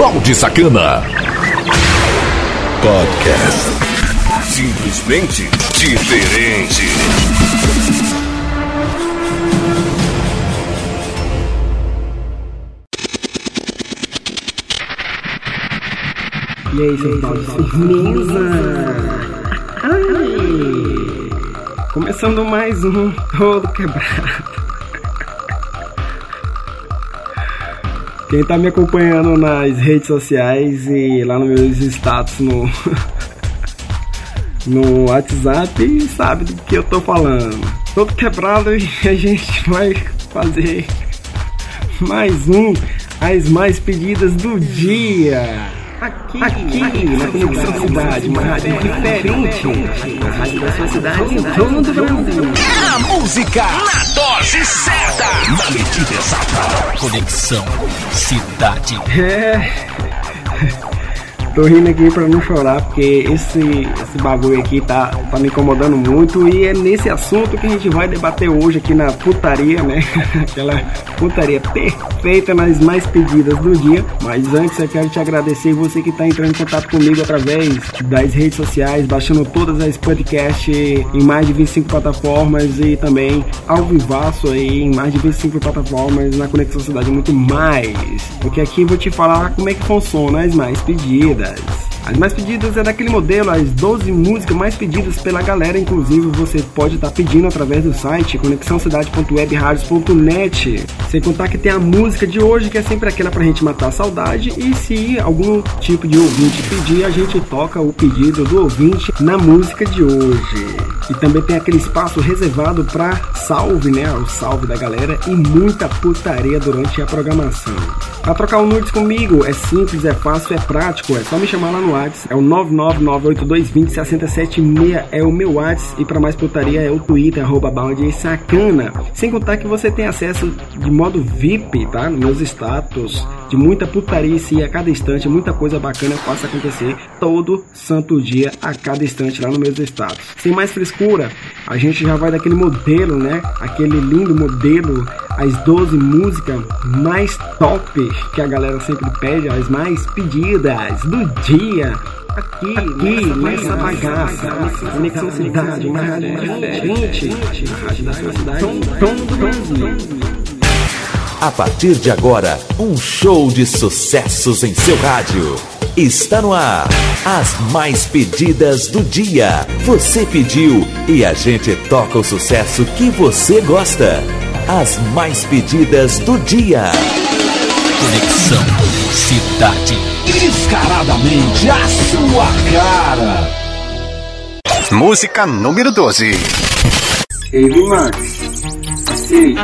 Balde Sacana. Podcast. Simplesmente diferente. E aí, seus baldes firmeza? Começando mais um todo quebrado. Quem tá me acompanhando nas redes sociais e lá nos meus status no, no WhatsApp sabe do que eu tô falando. Todo quebrado e a gente vai fazer mais um As Mais Pedidas do Dia. Aqui, aqui na Conexão Cidade, uma rádio diferente. A rádio da sua cidade em todo o Brasil. A música na dose certa. Na medida exata. Conexão Cidade. É. Tô rindo aqui pra não chorar, porque esse, esse bagulho aqui tá, tá me incomodando muito e é nesse assunto que a gente vai debater hoje aqui na putaria, né? Aquela putaria perfeita nas mais pedidas do dia. Mas antes eu quero te agradecer você que tá entrando em contato comigo através das redes sociais, baixando todas as podcasts em mais de 25 plataformas e também ao vivaço aí em mais de 25 plataformas na Conexão Cidade muito mais. Porque aqui eu vou te falar como é que funciona as mais pedidas. days. As mais pedidas é daquele modelo, as 12 músicas mais pedidas pela galera, inclusive você pode estar tá pedindo através do site conexãocidade.webradios.net. Sem contar que tem a música de hoje, que é sempre aquela pra gente matar a saudade, e se algum tipo de ouvinte pedir, a gente toca o pedido do ouvinte na música de hoje. E também tem aquele espaço reservado para salve, né? O salve da galera e muita putaria durante a programação. Para trocar o um nudes comigo é simples, é fácil, é prático, é só me chamar lá no WhatsApp. É o 99982206076 é o meu WhatsApp e para mais putaria é o Twitter arroba sacana. Sem contar que você tem acesso de modo VIP, tá? Meus status de muita putaria e a cada instante, muita coisa bacana passa a acontecer todo santo dia, a cada instante lá nos meus status. Sem mais frescura, a gente já vai daquele modelo, né? Aquele lindo modelo, as 12 músicas mais top que a galera sempre pede, as mais pedidas do dia. Aqui, aqui nessa, bagaça, Conexão Cidade, uma rádio diferente, a rádio da sua cidade, tom do Brasil. A partir de agora, um show de sucessos em seu rádio. Está no ar. As mais pedidas do dia. Você pediu e a gente toca o sucesso que você gosta. As mais pedidas do dia. Conexão Cidade. Descaradamente a sua cara. Música número 12. Ele Max. Assim.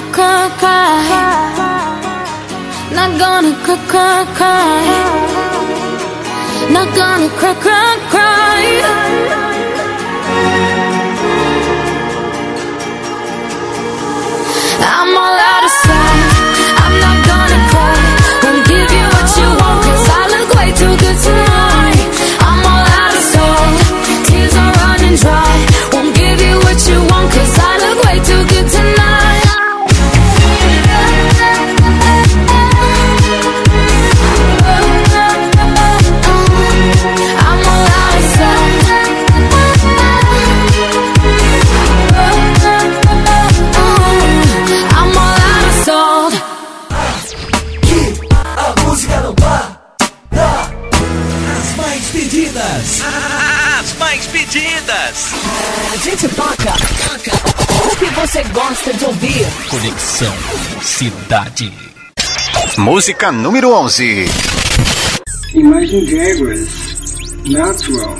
cry, not gonna cry, cry, not gonna cry, cry, cry. I'm all out of sight ouvir. Conexão Cidade. Música número 11. Imagine Dragons, Natural.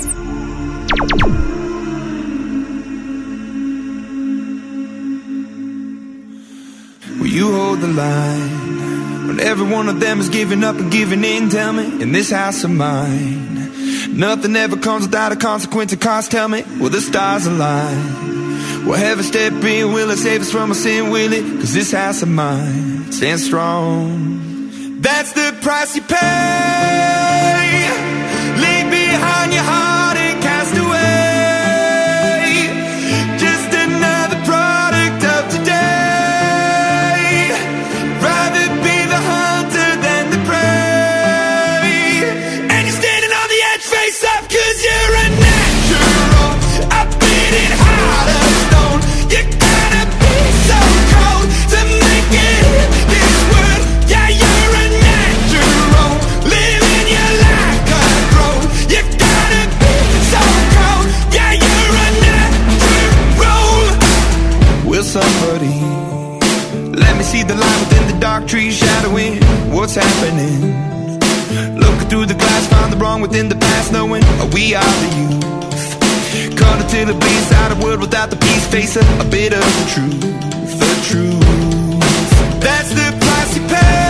Will you hold the line when every one of them is giving up and giving in? Tell me, in this house of mine, nothing ever comes without a consequence of cost. Tell me, will the stars align? Will heaven step in? Will it save us from our sin? Will it? Cause this house of mine stands strong. That's the price you pay. Leave behind your heart. knowing we are the youth. Caught until it bleeds out of world without the peace, facing a bit of the truth. The truth. That's the price you pay.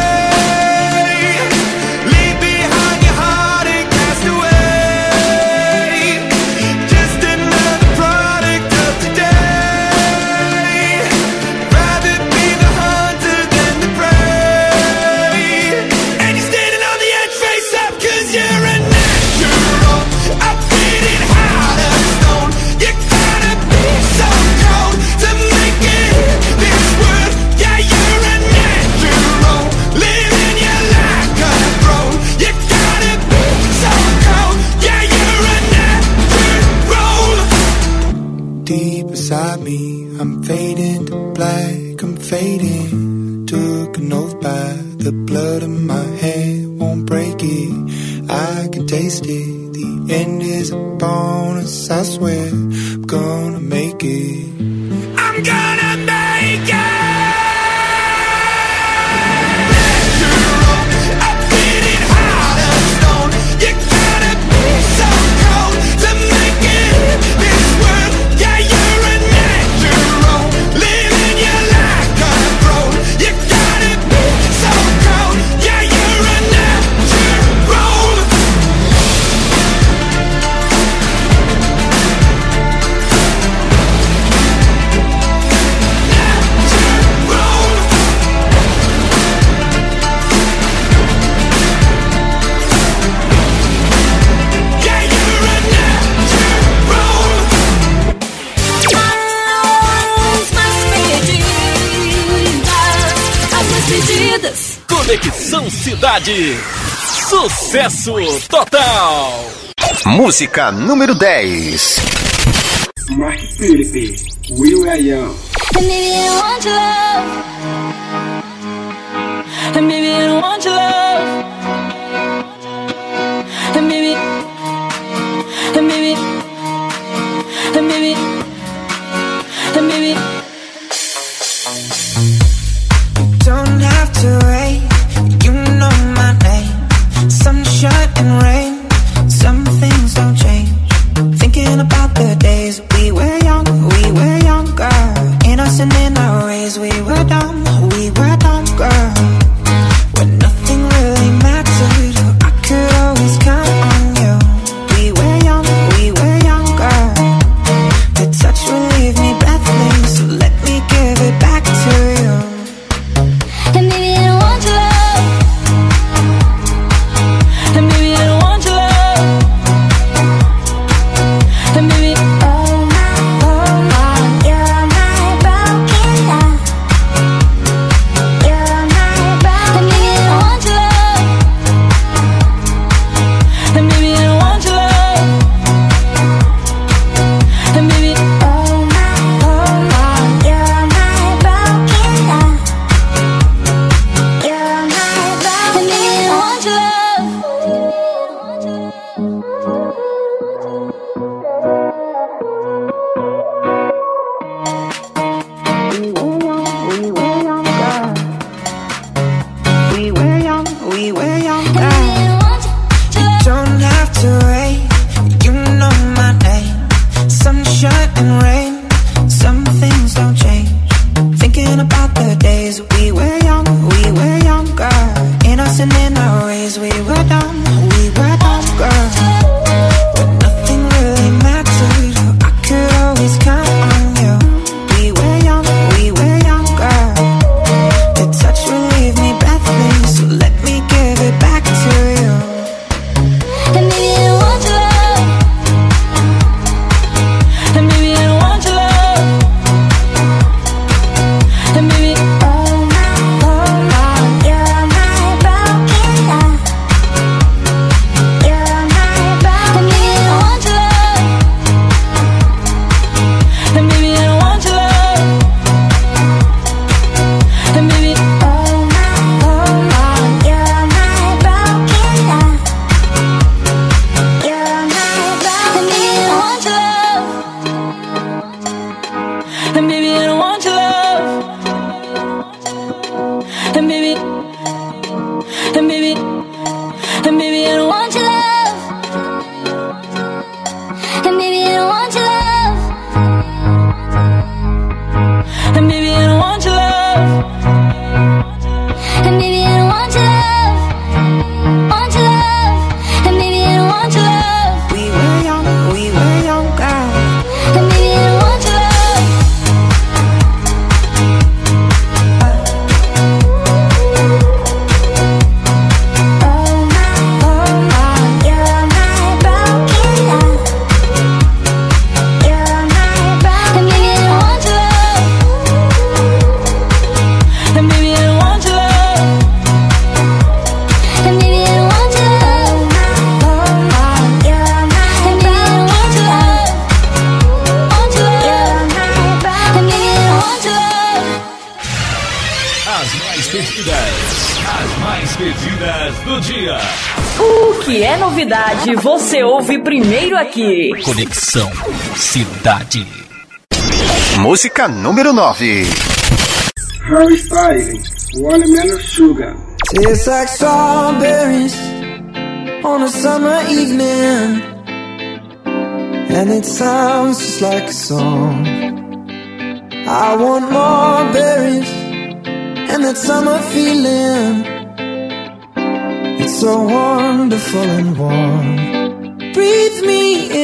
cidade. Sucesso total. Música número 10. Mark Felipe, Will I Am. Baby, I want your love. I want your love. cidade. Música número 9. Harry Styles, Watermelon Sugar. Tastes like strawberries on a summer evening. And it sounds just like a song. I want more berries and that summer feeling. It's so wonderful and warm. Breathe me in.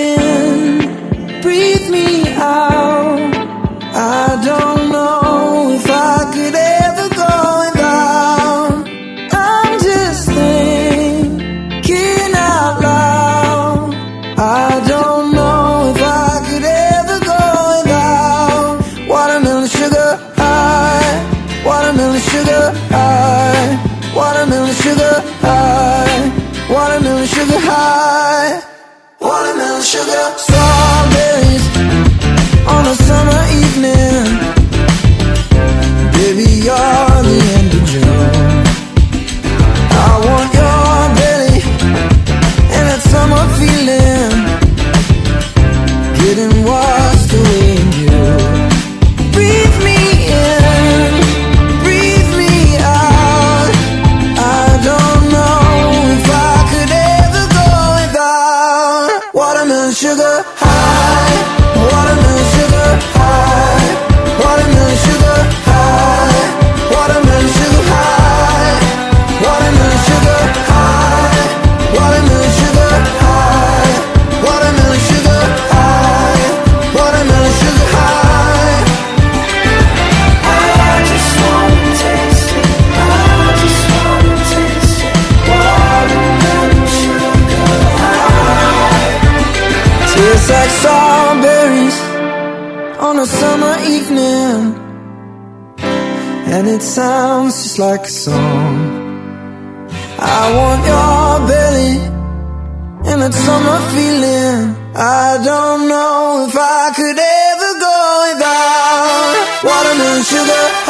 know if I could ever go without watermelon sugar.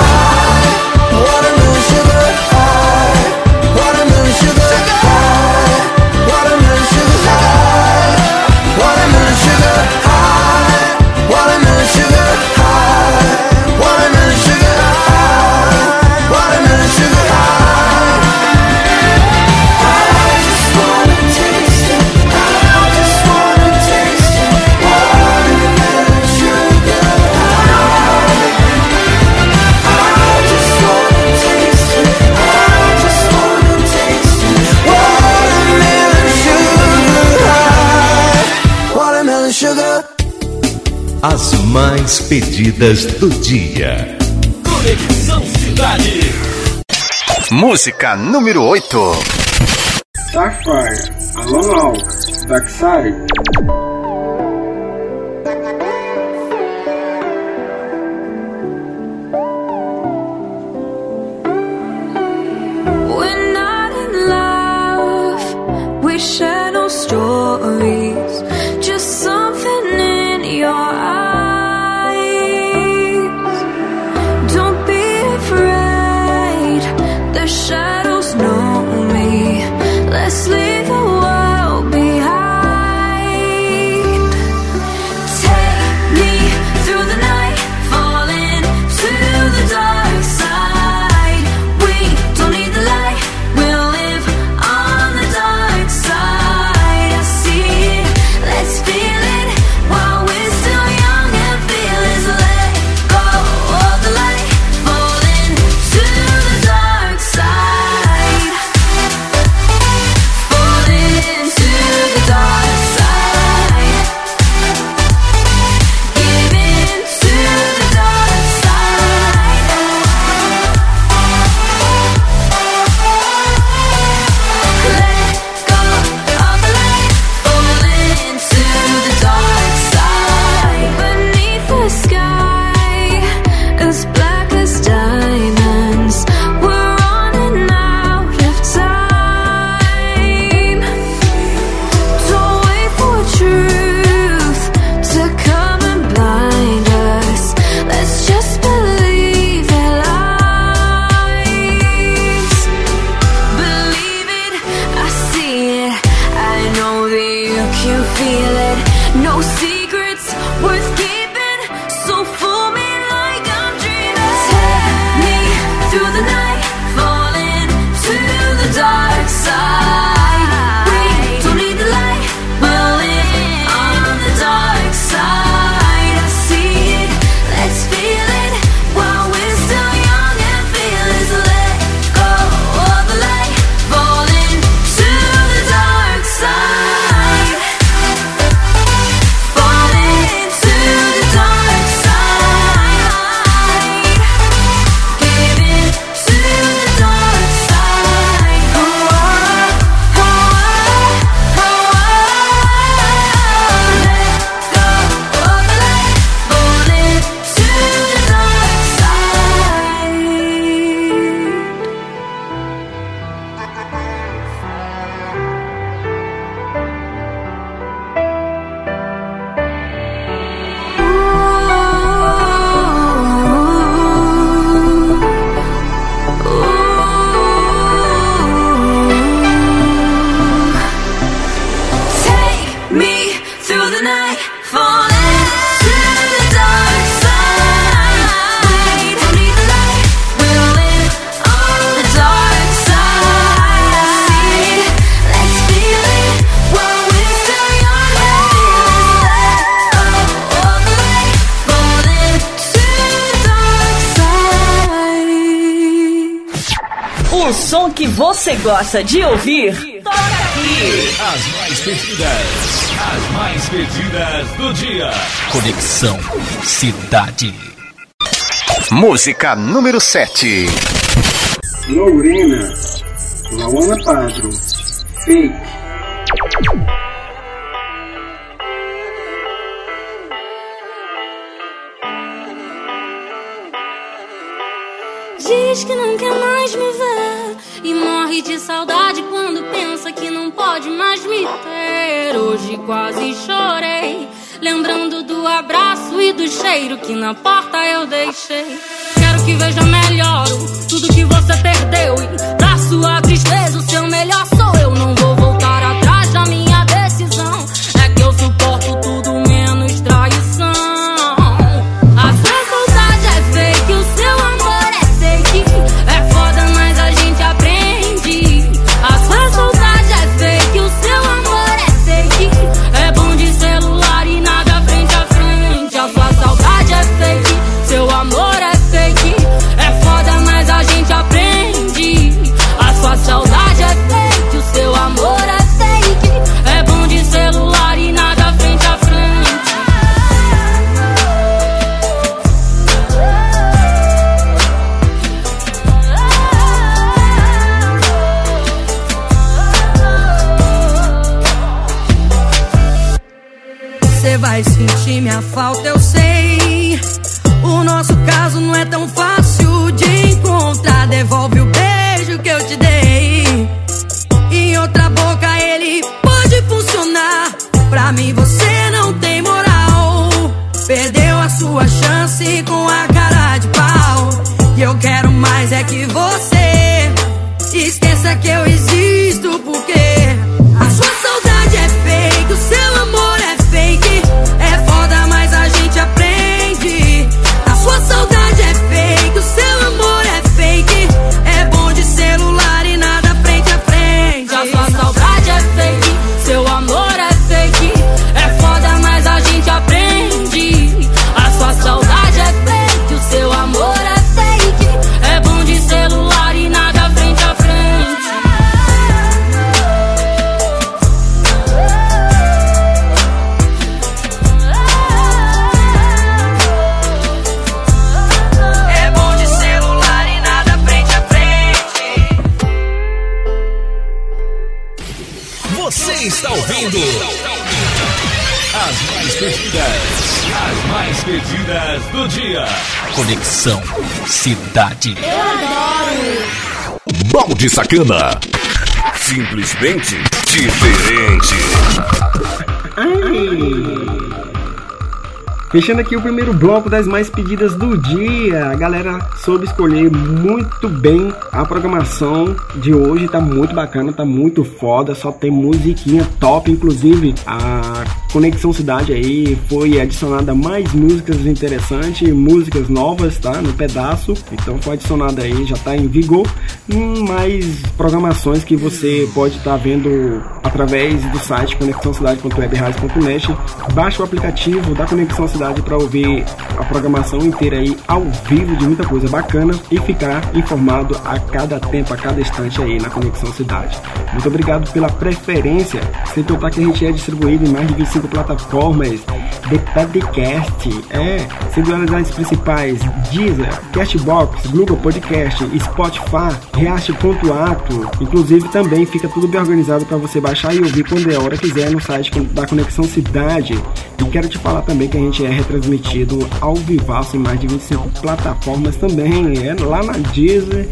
mais pedidas do dia. Conexão Cidade. Música número 8. Starfire, Alonau, Alk, gosta de ouvir, toca aqui. As mais pedidas, as mais pedidas do dia. Conexão Cidade. Música número 7. Lourina, Laona Padro, Fake, quase chorei, lembrando do abraço e do cheiro que na porta eu deixei. Quero que veja melhor tudo ouvindo as mais pedidas, as mais pedidas do dia. Conexão Cidade. Balde Sacana. Simplesmente diferente. Fechando aqui o primeiro bloco das mais pedidas do dia. A galera soube escolher muito bem a programação de hoje. Tá muito bacana, tá muito foda. Só tem musiquinha top. Inclusive, a Conexão Cidade aí foi adicionada mais músicas interessantes, músicas novas, tá? No pedaço. Então foi adicionada aí, já tá em vigor. Mais programações que você pode estar vendo através do site conexãocidade.webradio.net. Baixe o aplicativo da Conexão Cidade para ouvir a programação inteira aí ao vivo de muita coisa bacana e ficar informado a cada tempo, a cada instante aí na Conexão Cidade. Muito obrigado pela preferência. Sem contar que a gente é distribuído em mais de 25 plataformas de podcast. É, sendo elas as principais Deezer, Castbox, Google Podcast, Spotify, React.ato. Inclusive também fica tudo bem organizado para você baixar e ouvir quando é hora quiser no site da Conexão Cidade. E quero te falar também que a gente é retransmitido ao vivaço em mais de 25 plataformas também. É lá na Deezer,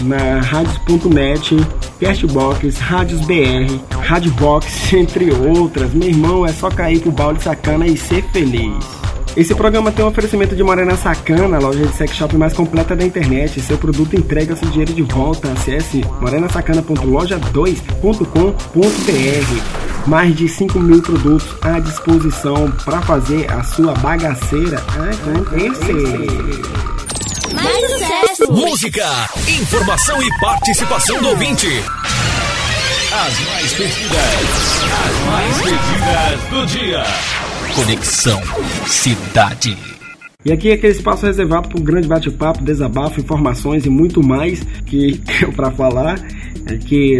na Radios.net, Castbox, Rádios BR, Radiobox, entre outras. Meu irmão, é só cair pro balde sacana e ser feliz. Esse programa tem um oferecimento de Morena Sacana, a loja de sex shop mais completa da internet. Seu produto entrega seu dinheiro de volta. Acesse morenasacana.loja2.com.br. Mais de 5 mil produtos à disposição para fazer a sua bagaceira acontecer. Mais sucesso! Música, informação e participação do ouvinte. As mais pedidas, as mais pedidas do dia. Conexão Cidade. E aqui é aquele espaço reservado para um grande bate-papo, desabafo, informações e muito mais que eu para falar é que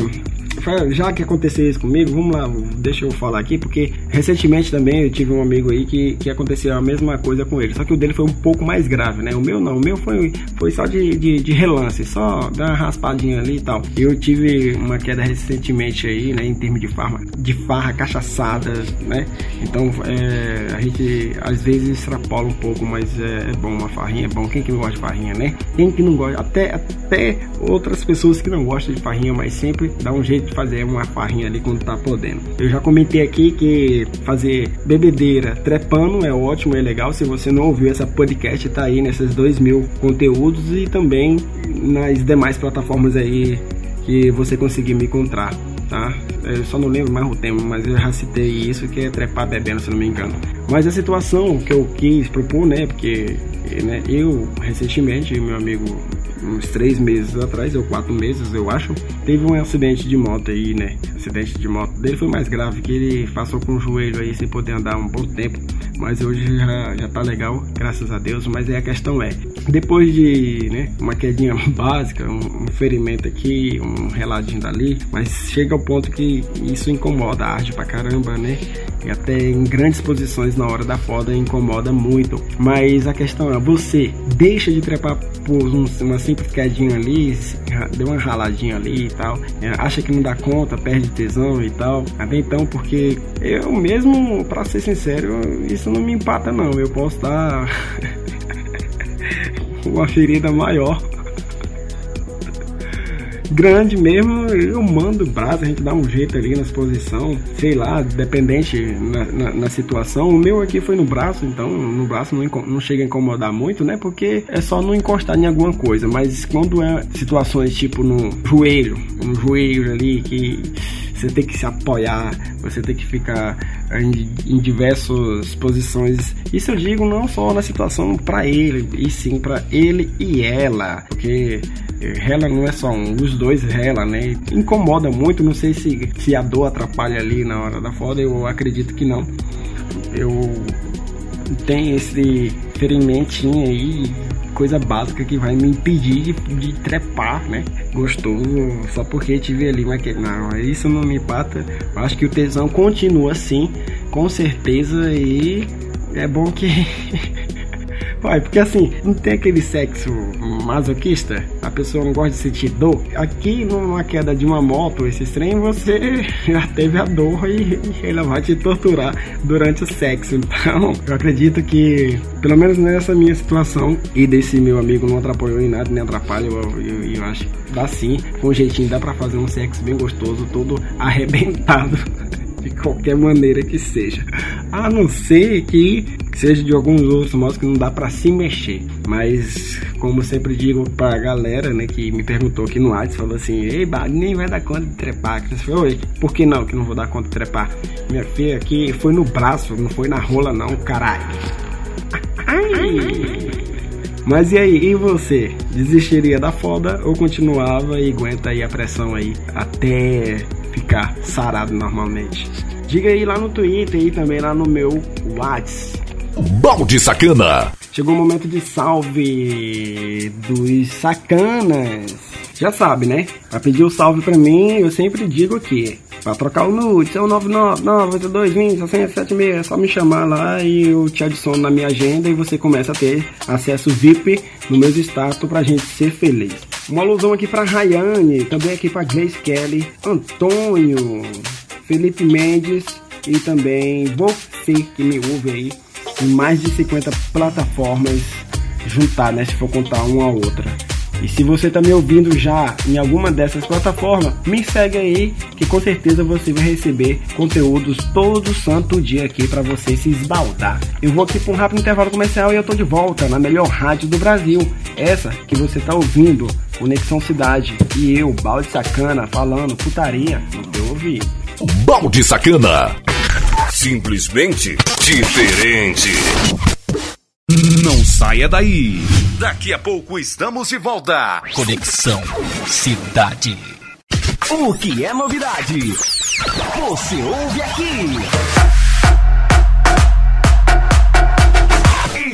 já que aconteceu isso comigo, vamos lá, deixa eu falar aqui, porque recentemente também eu tive um amigo aí que, que aconteceu a mesma coisa com ele, só que o dele foi um pouco mais grave, né? O meu não, o meu foi, foi só de, de, de relance, só dar uma raspadinha ali e tal. Eu tive uma queda recentemente aí, né, em termos de farma, de farra cachaçada, né? Então é, a gente às vezes extrapola um pouco, mas é, é, bom uma farrinha, é bom. Quem que não gosta de farrinha, né? Quem que não gosta, até, até outras pessoas que não gostam de farrinha, mas sempre dá um jeito fazer uma farrinha ali quando tá podendo. Eu já comentei aqui que fazer bebedeira trepando é ótimo, é legal. Se você não ouviu essa podcast, tá aí nesses dois mil conteúdos e também nas demais plataformas aí que você conseguir me encontrar, tá? Eu só não lembro mais o tema, mas eu já citei isso que é trepar bebendo, se não me engano. Mas a situação que eu quis propor, né? Porque né, eu recentemente, meu amigo uns três meses atrás, ou quatro meses, eu acho, teve um acidente de moto aí, né? Acidente de moto dele foi mais grave, que ele passou com o joelho aí sem poder andar um bom tempo. Mas hoje já, já tá legal, graças a Deus. Mas aí a questão é, depois de né, uma quedinha básica, um, um ferimento aqui, um reladinho dali, mas chega ao ponto que isso incomoda, arde pra caramba, né? E até em grandes posições na hora da foda incomoda muito. Mas a questão é, você deixa de trepar por um, uma simples quedinha ali, deu uma raladinha ali e tal, é, acha que não dá conta, perde tesão e tal. Até então, porque eu mesmo, para ser sincero, isso não me empata não. Eu posso estar uma ferida maior grande mesmo, eu mando o braço, a gente dá um jeito ali na exposição, sei lá, dependente na, na, na, situação. O meu aqui foi no braço, então no braço não, não chega a incomodar muito, né? Porque é só não encostar em alguma coisa, mas quando é situações tipo no joelho, no joelho ali que você tem que se apoiar, você tem que ficar em, em diversas posições. Isso eu digo não só na situação para ele, e sim para ele e ela, porque rela não é só um, os dois rela, né? Incomoda muito, não sei se, se a dor atrapalha ali na hora da foda, eu acredito que não. Eu tenho esse ferimentinho aí, coisa básica que vai me impedir de, de trepar, né? Gostoso, só porque tive ali uma que Não, isso não me empata. Eu acho que o tesão continua assim, com certeza, e é bom que Porque assim, não tem aquele sexo masoquista? A pessoa não gosta de sentir dor? Aqui, numa queda de uma moto, esse trem, você já teve a dor e, e ela vai te torturar durante o sexo. Então, eu acredito que, pelo menos nessa minha situação, e desse meu amigo não atrapalhou em nada, nem atrapalha, eu, eu, eu acho que dá sim, com um jeitinho, dá pra fazer um sexo bem gostoso, todo arrebentado de qualquer maneira que seja. A não ser que seja de alguns outros modos que não dá para se mexer. Mas, como sempre digo pra galera, né, que me perguntou aqui no WhatsApp, falou assim: Ei, nem vai dar conta de trepar. Eu falei, por que não que não vou dar conta de trepar? Minha filha aqui foi no braço, não foi na rola, não, caralho. Ai. Mas e aí, e você? Desistiria da foda ou continuava e aguenta aí a pressão aí até ficar sarado normalmente? Diga aí lá no Twitter e também lá no meu WhatsApp. Balde Sacana. Chegou o momento de salve dos sacanas. Já sabe, né? Pra pedir o um salve pra mim, eu sempre digo aqui. Pra trocar o nude, é o 9998220 é só me chamar lá e eu te adiciono na minha agenda e você começa a ter acesso VIP no meu status pra gente ser feliz. Uma alusão aqui pra Rayane, também aqui pra Grace Kelly, Antônio, Felipe Mendes e também você que me ouve aí em mais de 50 plataformas juntar, né? Se for contar uma a outra. E se você está me ouvindo já em alguma dessas plataformas, me segue aí que com certeza você vai receber conteúdos todo santo dia aqui para você se esbaldar. Eu vou aqui para um rápido intervalo comercial e eu tô de volta na melhor rádio do Brasil. Essa que você está ouvindo, Conexão Cidade. E eu, Balde Sacana, falando putaria no teu ouvido. Balde Sacana. Simplesmente diferente. Não saia daí. Daqui a pouco estamos de volta. Conexão Cidade. O que é novidade? Você ouve aqui.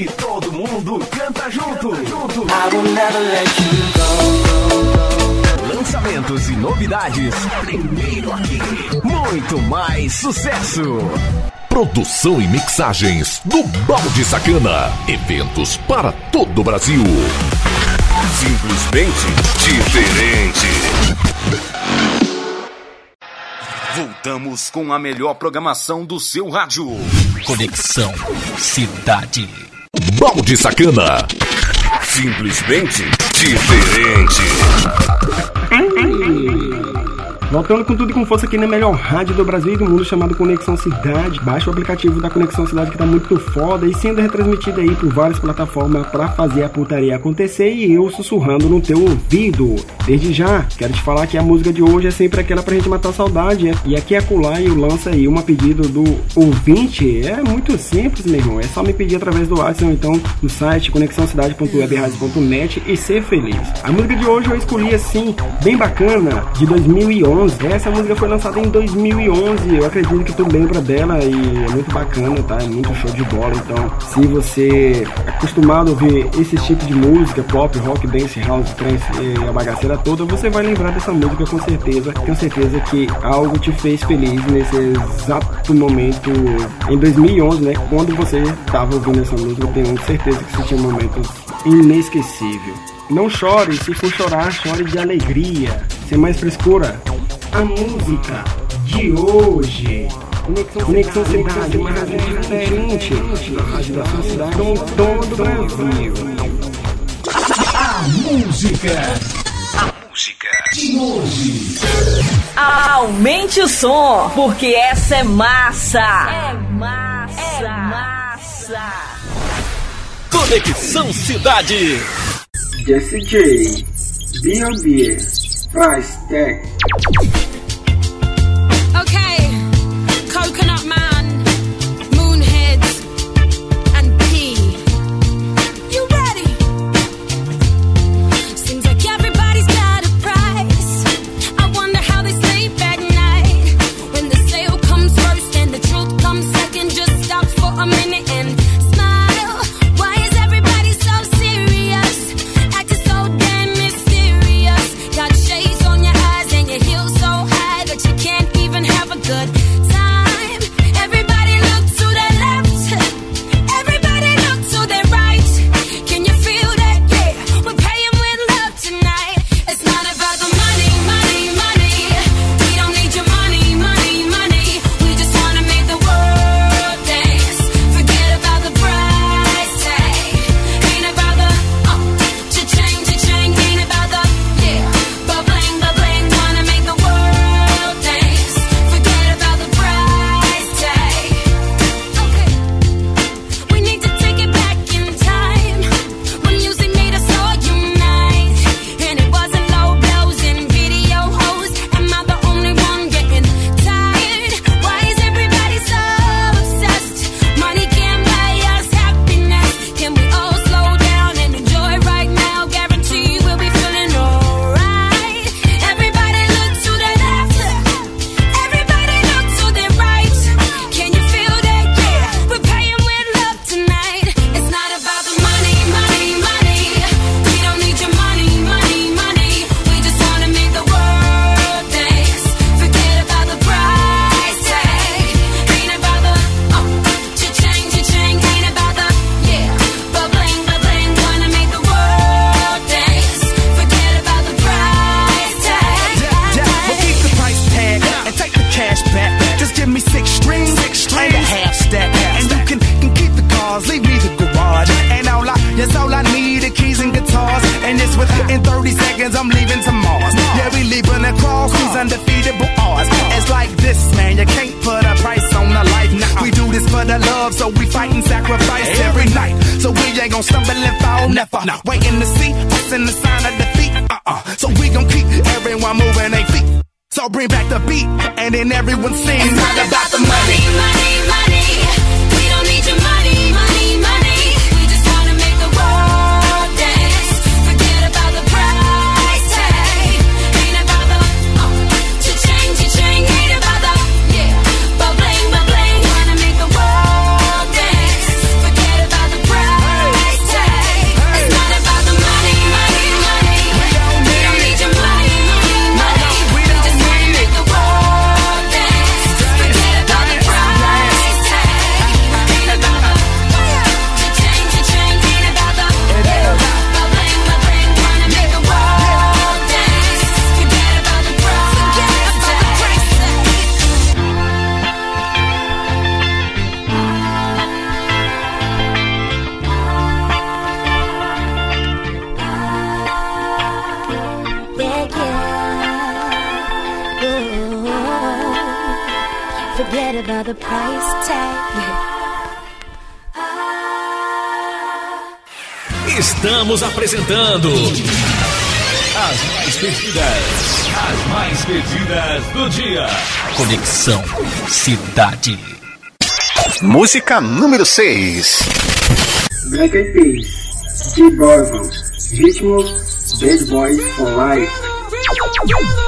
E todo mundo canta junto. junto. Lançamentos e novidades. Primeiro aqui. Muito mais sucesso. Produção e mixagens do Balde Sacana. Eventos para todo o Brasil. Simplesmente diferente. Voltamos com a melhor programação do seu rádio. Conexão Cidade. Balde Sacana. Simplesmente diferente. Voltando com tudo e com força aqui na melhor rádio do Brasil e do mundo, chamado Conexão Cidade. Baixa o aplicativo da Conexão Cidade que tá muito foda e sendo retransmitido aí por várias plataformas para fazer a putaria acontecer e eu sussurrando no teu ouvido. Desde já, quero te falar que a música de hoje é sempre aquela pra gente matar a saudade. E aqui é colar e eu lanço aí uma pedido do ouvinte. É muito simples, meu irmão. É só me pedir através do WhatsApp ou então no site conexãocidade.webradio.net e ser feliz. A música de hoje eu escolhi assim, bem bacana, de 2011. Essa música foi lançada em 2011. Eu acredito que tu lembra dela e é muito bacana, tá? É muito show de bola. Então, se você é acostumado a ouvir esse tipo de música, pop, rock, dance, house, trance e a bagaceira toda, você vai lembrar dessa música com certeza. Tenho certeza que algo te fez feliz nesse exato momento em 2011, né? Quando você estava ouvindo essa música, tenho certeza que você tinha momentos inesquecíveis. Não chore, se for chorar, chore de alegria. Sem mais frescura, a música de hoje. Conexão, Cidade, uma rádio diferente. A da sua cidade com todo o Brasil. A música. A música de hoje. Aumente o som, porque essa é massa. É massa. É massa. Conexão Cidade. Jesse J, B.O.B., Price Tag. Estamos apresentando as mais pedidas, as mais pedidas do dia. Conexão Cidade. Música número 6. Black Eyed Peas, G Borgos, Ritmo, Bad Boys for Life.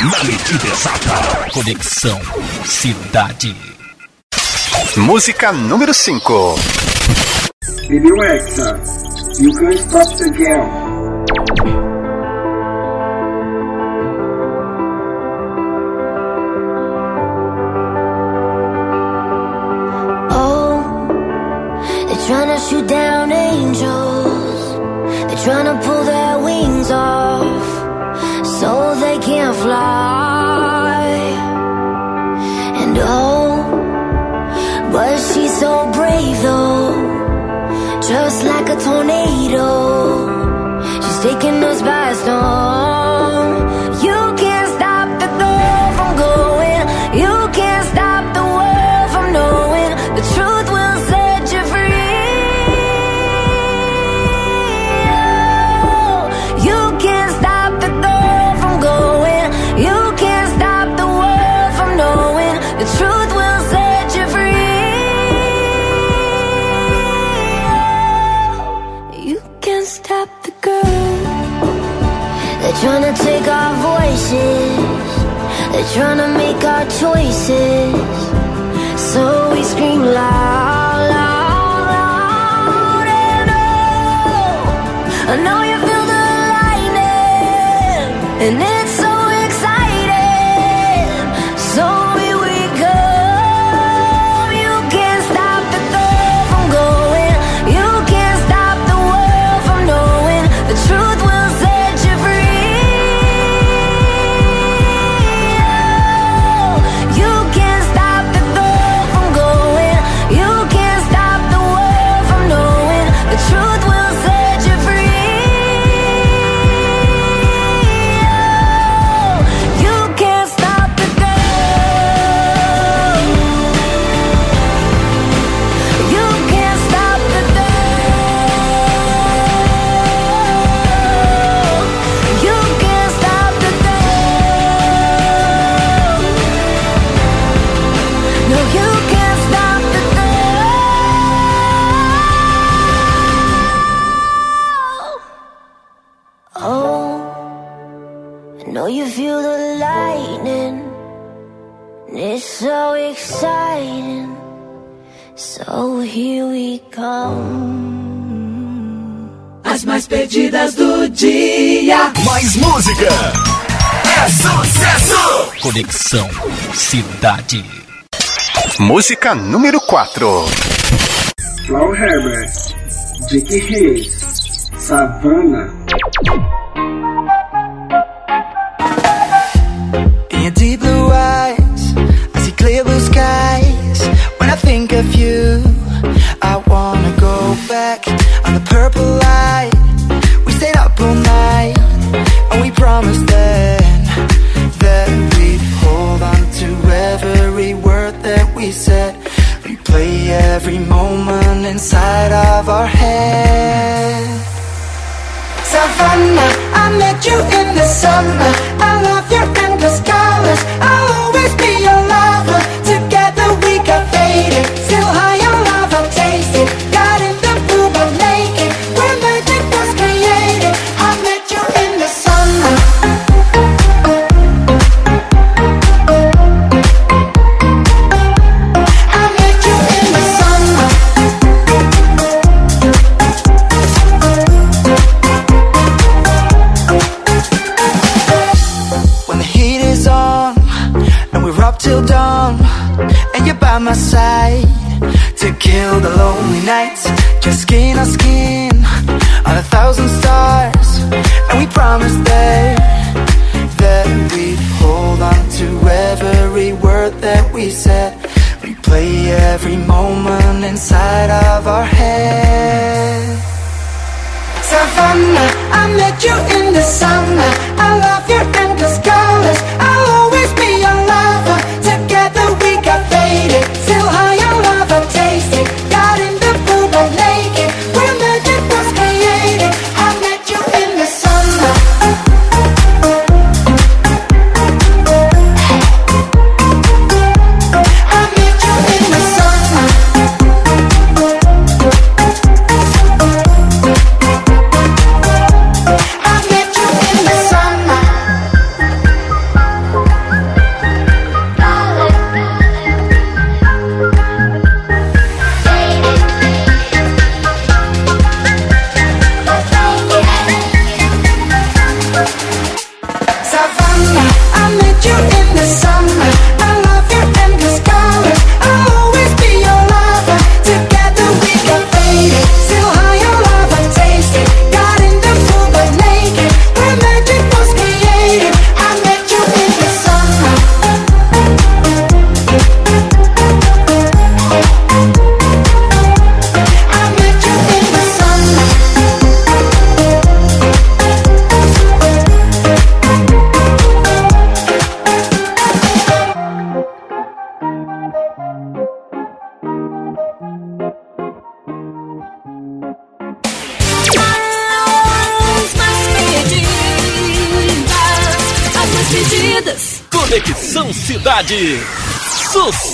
Na medida exata. Conexão Cidade. Música número 5. Bibi Rexa, You Can't Stop the Girl. waiting. So here we come. As mais perdidas do dia. Mais música. É sucesso. Conexão Cidade. Música número 4. Lau Herbert, Dick Reis, Savannah. And deep of you. I wanna go back on the purple light. We stayed up all night And we promised then That we'd hold on to every word that we said Replay every moment inside of our head. Savannah, I met you in the summer. hold And you're by my side. To kill the lonely nights Just skin on skin On a thousand stars. And we promise that That we'd hold on to every word that we said. We play every moment inside of our head. Savannah, I met you in the summer. I love your endless sky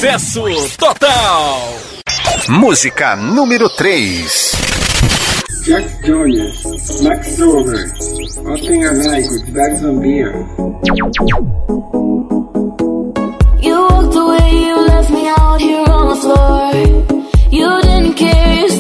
Sucesso total! Música número 3 Jack Jones, Max Over, Ontem a de Zambia. You walked away, you left me out here on the floor. You didn't care, you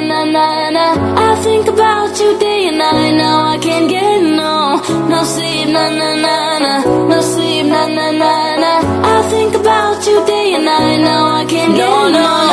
na na na na. I think about you day and night. Now I can't get no. No sleep, na na na na. No sleep, na na na na. I think about you day and night. Now I can't get no. No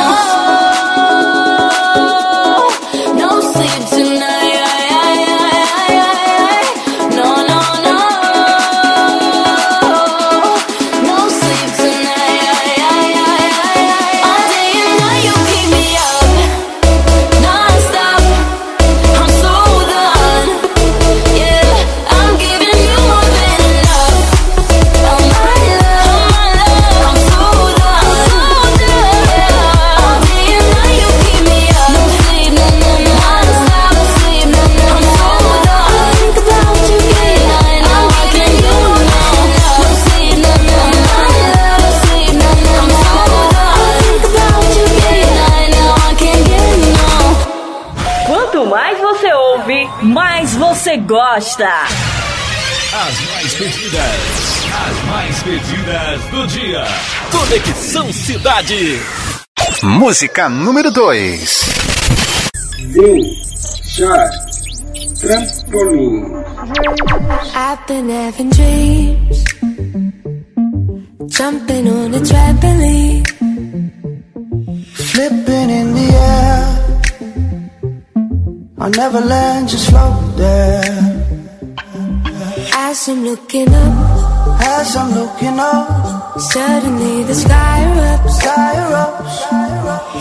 gosta. As mais pedidas, as mais pedidas do dia. Conexão Cidade. Música número 2. Zin, Char, Trampolim. I've been having dreams, jumping on a trampoline, Flipping in the air. I'll never land, just float there. As I'm looking up, As I'm looking up, suddenly the sky erupts. sky erupts.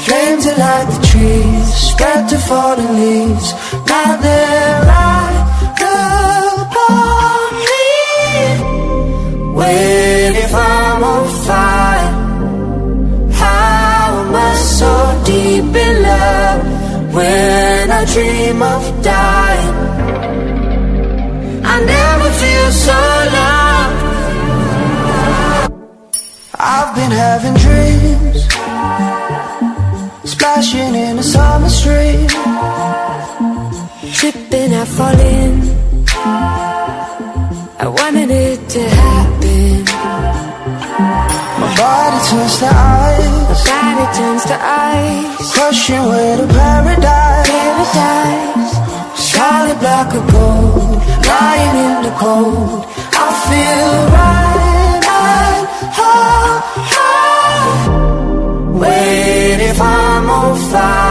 Flames that light the trees, spread to fallen leaves. Now they're right upon me. Wait if I'm on fire. How am I so deep in love when I dream of dying? I've been having dreams, splashing in a summer stream. Tripping, I fall in. I wanted it to happen. My body turns to ice, My Body turns to ice. crushing way to paradise. Paradise. Solid black of gold, lying in the cold. I feel right, waiting for more fire.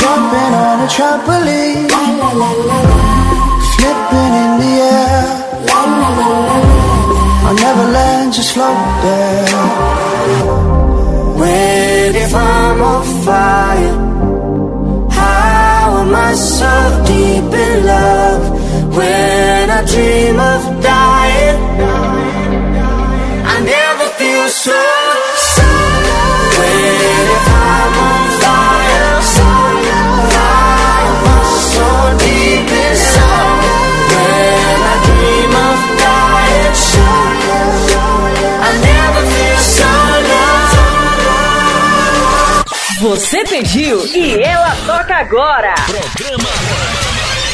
Jumping on a trampoline. Flipping in the air. I'll never land, just float there. When if I'm on fire, how am I so deep in love? When I dream of dying, I never feel so Você pediu e ela toca agora. Programa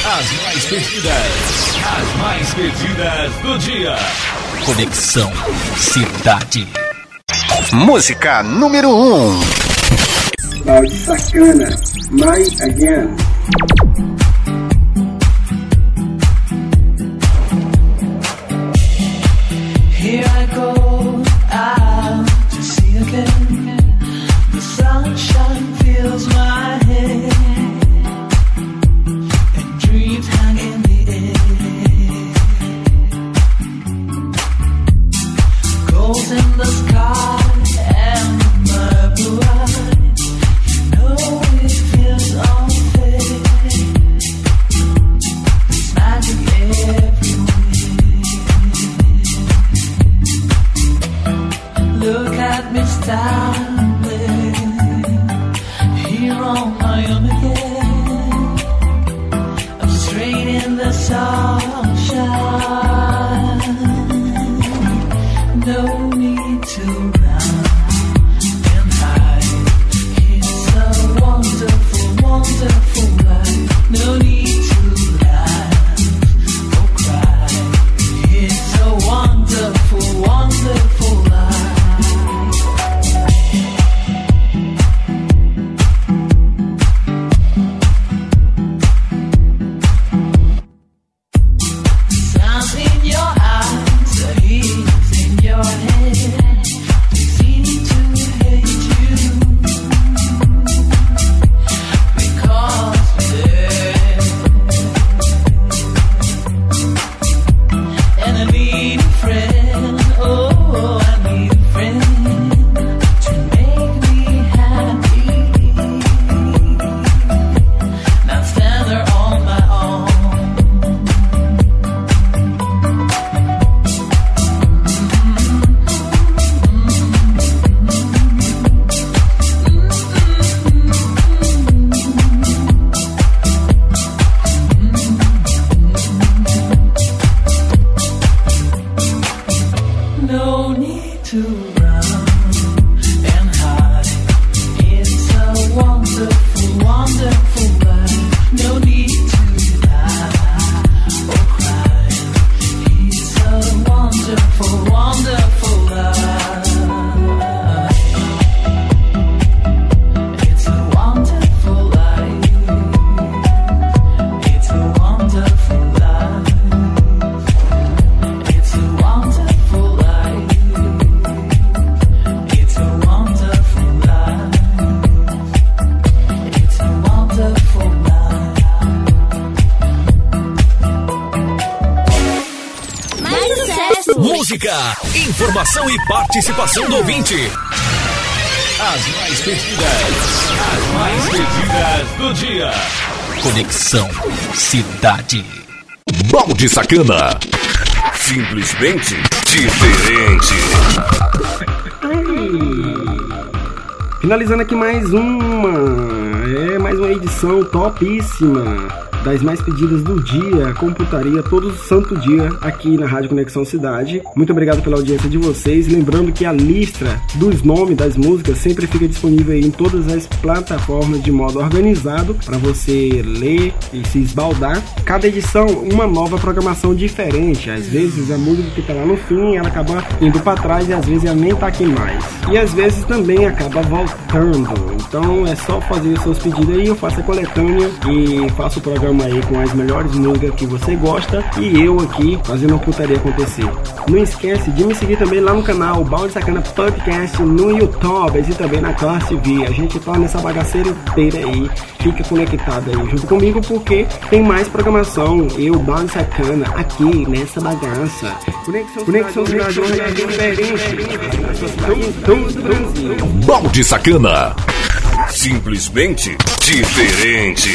As mais pedidas. As mais pedidas do dia. Conexão Cidade. Música número 1. Um. Sacana. My again. On my informação e participação do ouvinte. As mais pedidas. As mais pedidas do dia. Conexão Cidade. Balde Sacana. Simplesmente diferente. Finalizando aqui mais uma, é mais uma edição topíssima das mais pedidas do dia, computaria todo santo dia aqui na Rádio Conexão Cidade. Muito obrigado pela audiência de vocês. Lembrando que a lista dos nomes das músicas sempre fica disponível em todas as plataformas de modo organizado para você ler e se esbaldar. Cada edição uma nova programação diferente. Às vezes a música que tá lá no fim ela acaba indo para trás e às vezes ela nem tá aqui mais. E às vezes também acaba voltando. Então é só fazer os seus pedidos aí, eu faço a coletânea e faço o programa programa aí com as melhores músicas que você gosta e eu aqui fazendo a putaria acontecer. Não esquece de me seguir também lá no canal Balde Sacana Podcast no YouTube e também na Classe TV. A gente tá nessa bagaceira inteira aí. Fica conectado aí junto comigo porque tem mais programação. Eu, Balde Sacana, aqui nessa bagaça. Conexão, Conexão Cidade, diferente. Todo o Brasil. Balde Sacana. Simplesmente diferente.